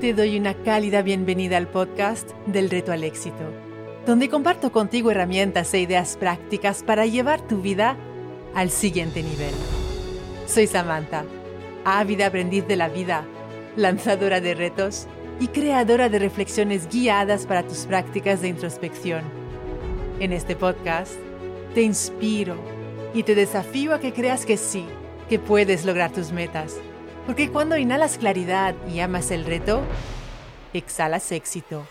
te doy una cálida bienvenida al podcast del reto al éxito, donde comparto contigo herramientas e ideas prácticas para llevar tu vida al siguiente nivel. Soy Samantha, ávida aprendiz de la vida, lanzadora de retos y creadora de reflexiones guiadas para tus prácticas de introspección. En este podcast te inspiro y te desafío a que creas que sí, que puedes lograr tus metas porque cuando inhalas claridad y amas el reto, exhalas éxito.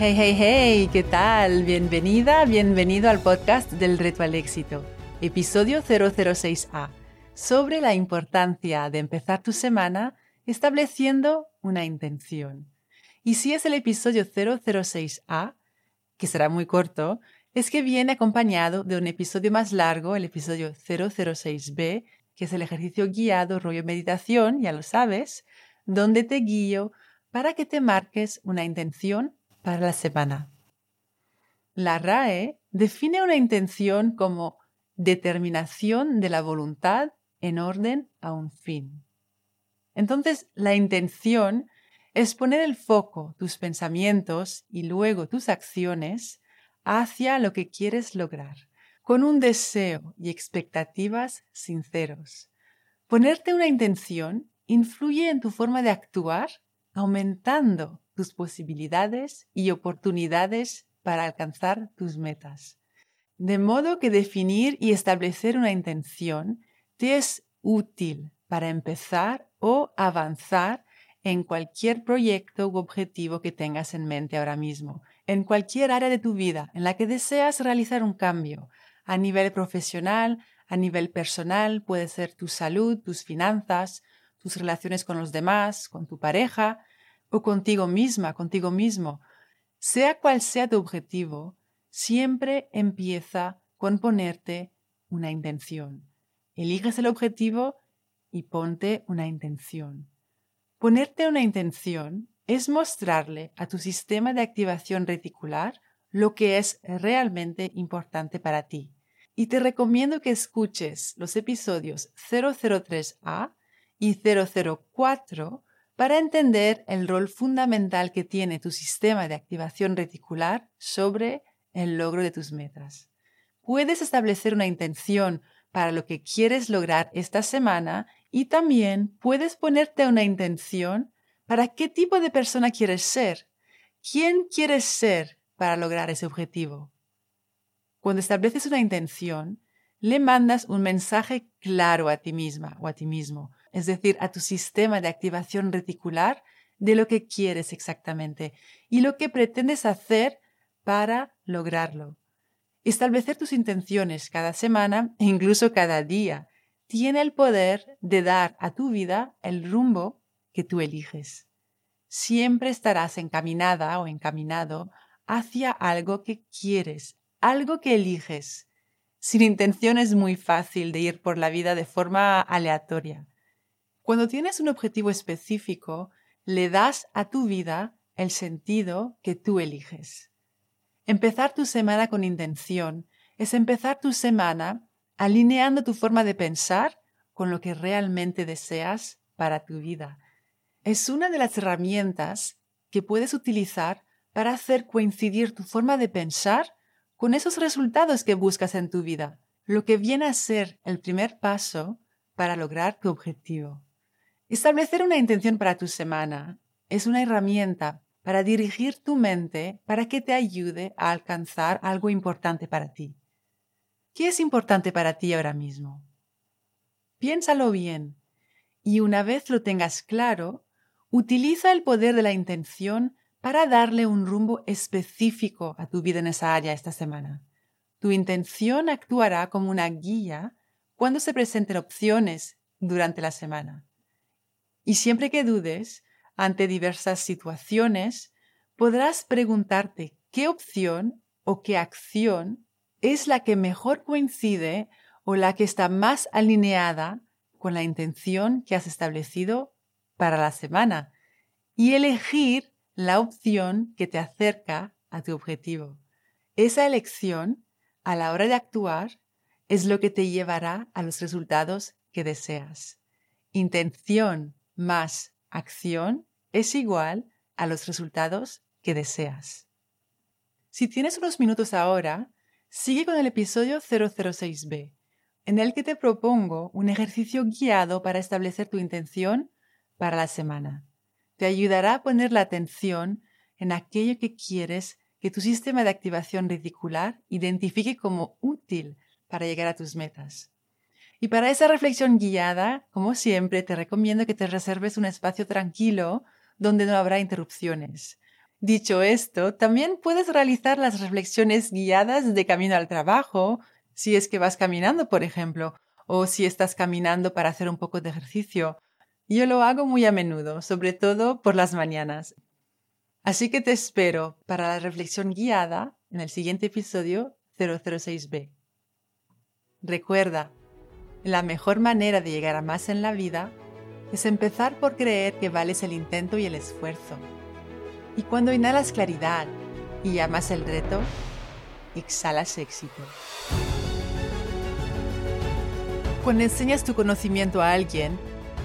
Hey, hey, hey, ¿qué tal? Bienvenida, bienvenido al podcast del reto al éxito, episodio 006A, sobre la importancia de empezar tu semana estableciendo una intención. Y si es el episodio 006A, que será muy corto, es que viene acompañado de un episodio más largo, el episodio 006b, que es el ejercicio guiado rollo meditación, ya lo sabes, donde te guío para que te marques una intención para la semana. La RAE define una intención como determinación de la voluntad en orden a un fin. Entonces, la intención es poner el foco, tus pensamientos y luego tus acciones hacia lo que quieres lograr, con un deseo y expectativas sinceros. Ponerte una intención influye en tu forma de actuar, aumentando tus posibilidades y oportunidades para alcanzar tus metas. De modo que definir y establecer una intención te es útil para empezar o avanzar en cualquier proyecto u objetivo que tengas en mente ahora mismo, en cualquier área de tu vida en la que deseas realizar un cambio, a nivel profesional, a nivel personal, puede ser tu salud, tus finanzas, tus relaciones con los demás, con tu pareja o contigo misma, contigo mismo. Sea cual sea tu objetivo, siempre empieza con ponerte una intención. Eliges el objetivo y ponte una intención. Ponerte una intención es mostrarle a tu sistema de activación reticular lo que es realmente importante para ti. Y te recomiendo que escuches los episodios 003A y 004 para entender el rol fundamental que tiene tu sistema de activación reticular sobre el logro de tus metas. Puedes establecer una intención para lo que quieres lograr esta semana y también puedes ponerte una intención para qué tipo de persona quieres ser. ¿Quién quieres ser para lograr ese objetivo? Cuando estableces una intención, le mandas un mensaje claro a ti misma o a ti mismo, es decir, a tu sistema de activación reticular de lo que quieres exactamente y lo que pretendes hacer para lograrlo. Establecer tus intenciones cada semana e incluso cada día tiene el poder de dar a tu vida el rumbo que tú eliges. Siempre estarás encaminada o encaminado hacia algo que quieres, algo que eliges. Sin intención es muy fácil de ir por la vida de forma aleatoria. Cuando tienes un objetivo específico, le das a tu vida el sentido que tú eliges. Empezar tu semana con intención es empezar tu semana alineando tu forma de pensar con lo que realmente deseas para tu vida. Es una de las herramientas que puedes utilizar para hacer coincidir tu forma de pensar con esos resultados que buscas en tu vida, lo que viene a ser el primer paso para lograr tu objetivo. Establecer una intención para tu semana es una herramienta para dirigir tu mente para que te ayude a alcanzar algo importante para ti. ¿Qué es importante para ti ahora mismo? Piénsalo bien y una vez lo tengas claro, utiliza el poder de la intención para darle un rumbo específico a tu vida en esa área esta semana. Tu intención actuará como una guía cuando se presenten opciones durante la semana. Y siempre que dudes ante diversas situaciones, podrás preguntarte qué opción o qué acción es la que mejor coincide o la que está más alineada con la intención que has establecido para la semana y elegir la opción que te acerca a tu objetivo. Esa elección, a la hora de actuar, es lo que te llevará a los resultados que deseas. Intención más acción es igual a los resultados que deseas. Si tienes unos minutos ahora, sigue con el episodio 006b, en el que te propongo un ejercicio guiado para establecer tu intención para la semana. Te ayudará a poner la atención en aquello que quieres que tu sistema de activación reticular identifique como útil para llegar a tus metas. Y para esa reflexión guiada, como siempre, te recomiendo que te reserves un espacio tranquilo donde no habrá interrupciones. Dicho esto, también puedes realizar las reflexiones guiadas de camino al trabajo, si es que vas caminando, por ejemplo, o si estás caminando para hacer un poco de ejercicio. Yo lo hago muy a menudo, sobre todo por las mañanas. Así que te espero para la reflexión guiada en el siguiente episodio 006b. Recuerda, la mejor manera de llegar a más en la vida es empezar por creer que vales el intento y el esfuerzo. Y cuando inhalas claridad y amas el reto, exhalas éxito. Cuando enseñas tu conocimiento a alguien,